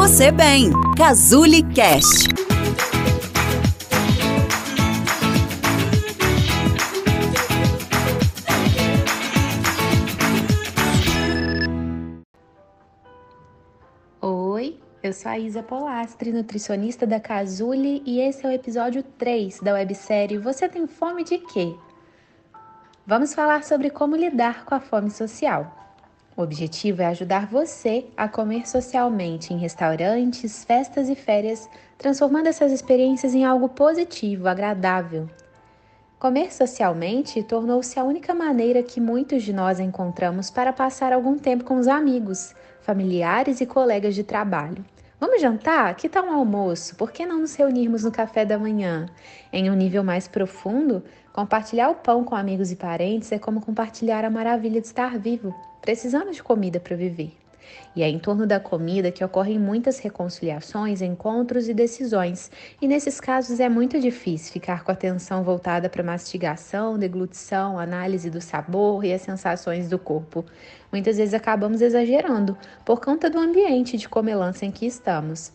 você bem. Cazuli Cast. Oi, eu sou a Isa Polastri, nutricionista da Cazuli, e esse é o episódio 3 da websérie Você tem fome de quê? Vamos falar sobre como lidar com a fome social. O objetivo é ajudar você a comer socialmente em restaurantes, festas e férias, transformando essas experiências em algo positivo, agradável. Comer socialmente tornou-se a única maneira que muitos de nós encontramos para passar algum tempo com os amigos, familiares e colegas de trabalho. Vamos jantar? Que tal um almoço? Por que não nos reunirmos no café da manhã? Em um nível mais profundo, compartilhar o pão com amigos e parentes é como compartilhar a maravilha de estar vivo. Precisamos de comida para viver. E é em torno da comida que ocorrem muitas reconciliações, encontros e decisões. E nesses casos é muito difícil ficar com a atenção voltada para mastigação, deglutição, análise do sabor e as sensações do corpo. Muitas vezes acabamos exagerando por conta do ambiente de comelança em que estamos.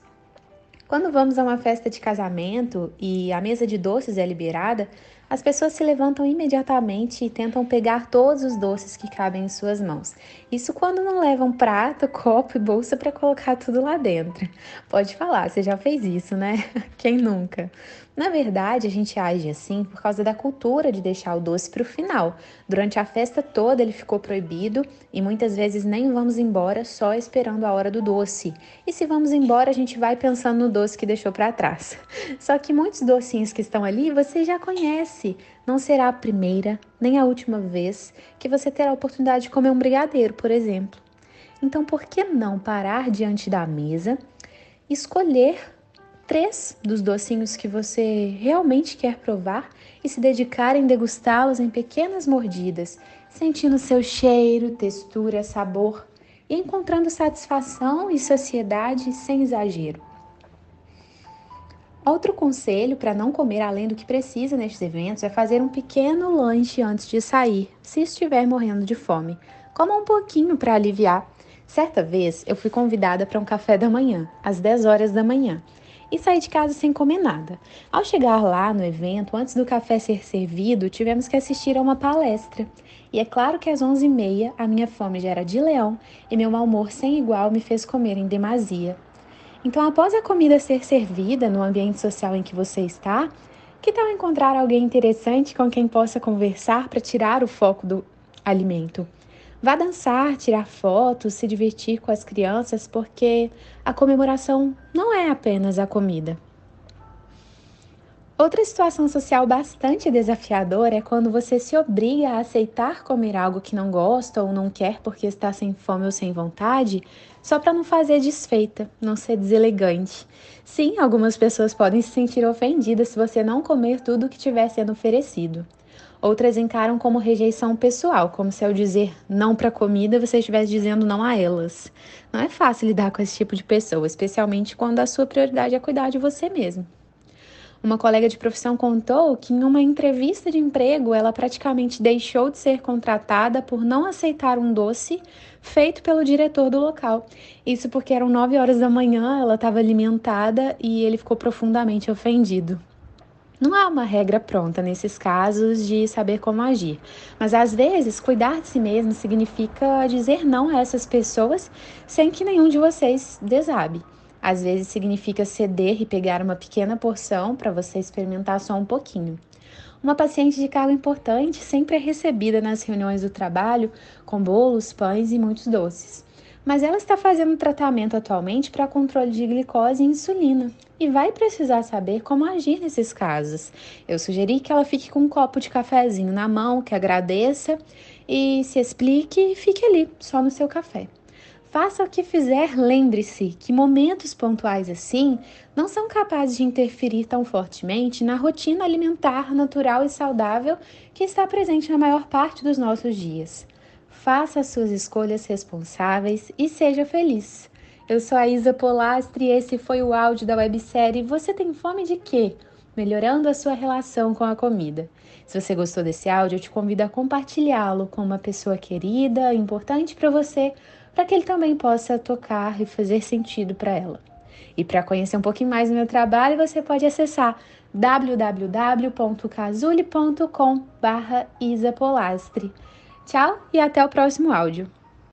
Quando vamos a uma festa de casamento e a mesa de doces é liberada, as pessoas se levantam imediatamente e tentam pegar todos os doces que cabem em suas mãos. Isso quando não levam prato, copo e bolsa para colocar tudo lá dentro. Pode falar, você já fez isso, né? Quem nunca? Na verdade, a gente age assim por causa da cultura de deixar o doce para o final. Durante a festa toda ele ficou proibido e muitas vezes nem vamos embora só esperando a hora do doce. E se vamos embora, a gente vai pensando no doce que deixou para trás. Só que muitos docinhos que estão ali você já conhece. Não será a primeira nem a última vez que você terá a oportunidade de comer um brigadeiro, por exemplo. Então, por que não parar diante da mesa, escolher três dos docinhos que você realmente quer provar e se dedicar em degustá-los em pequenas mordidas, sentindo seu cheiro, textura, sabor e encontrando satisfação e saciedade sem exagero. Outro conselho para não comer além do que precisa nestes eventos é fazer um pequeno lanche antes de sair, se estiver morrendo de fome. Coma um pouquinho para aliviar. Certa vez eu fui convidada para um café da manhã, às 10 horas da manhã e saí de casa sem comer nada. Ao chegar lá no evento, antes do café ser servido, tivemos que assistir a uma palestra. E é claro que às 11h30 a minha fome já era de leão e meu mau humor sem igual me fez comer em demasia. Então, após a comida ser servida no ambiente social em que você está, que tal encontrar alguém interessante com quem possa conversar para tirar o foco do alimento? Vá dançar, tirar fotos, se divertir com as crianças, porque a comemoração não é apenas a comida. Outra situação social bastante desafiadora é quando você se obriga a aceitar comer algo que não gosta ou não quer porque está sem fome ou sem vontade, só para não fazer desfeita, não ser deselegante. Sim, algumas pessoas podem se sentir ofendidas se você não comer tudo o que estiver sendo oferecido. Outras encaram como rejeição pessoal, como se ao dizer não para comida você estivesse dizendo não a elas. Não é fácil lidar com esse tipo de pessoa, especialmente quando a sua prioridade é cuidar de você mesmo. Uma colega de profissão contou que em uma entrevista de emprego ela praticamente deixou de ser contratada por não aceitar um doce feito pelo diretor do local. Isso porque eram 9 horas da manhã, ela estava alimentada e ele ficou profundamente ofendido. Não há uma regra pronta nesses casos de saber como agir, mas às vezes cuidar de si mesmo significa dizer não a essas pessoas sem que nenhum de vocês desabe. Às vezes significa ceder e pegar uma pequena porção para você experimentar só um pouquinho. Uma paciente de cargo importante sempre é recebida nas reuniões do trabalho com bolos, pães e muitos doces mas ela está fazendo tratamento atualmente para controle de glicose e insulina e vai precisar saber como agir nesses casos. Eu sugeri que ela fique com um copo de cafezinho na mão, que agradeça e se explique e fique ali, só no seu café. Faça o que fizer, lembre-se que momentos pontuais assim não são capazes de interferir tão fortemente na rotina alimentar natural e saudável que está presente na maior parte dos nossos dias. Faça as suas escolhas responsáveis e seja feliz. Eu sou a Isa Polastri e esse foi o áudio da websérie Você tem fome de quê? Melhorando a sua relação com a comida. Se você gostou desse áudio, eu te convido a compartilhá-lo com uma pessoa querida, importante para você, para que ele também possa tocar e fazer sentido para ela. E para conhecer um pouquinho mais do meu trabalho, você pode acessar www.casule.com/isapolastri. Tchau e até o próximo áudio.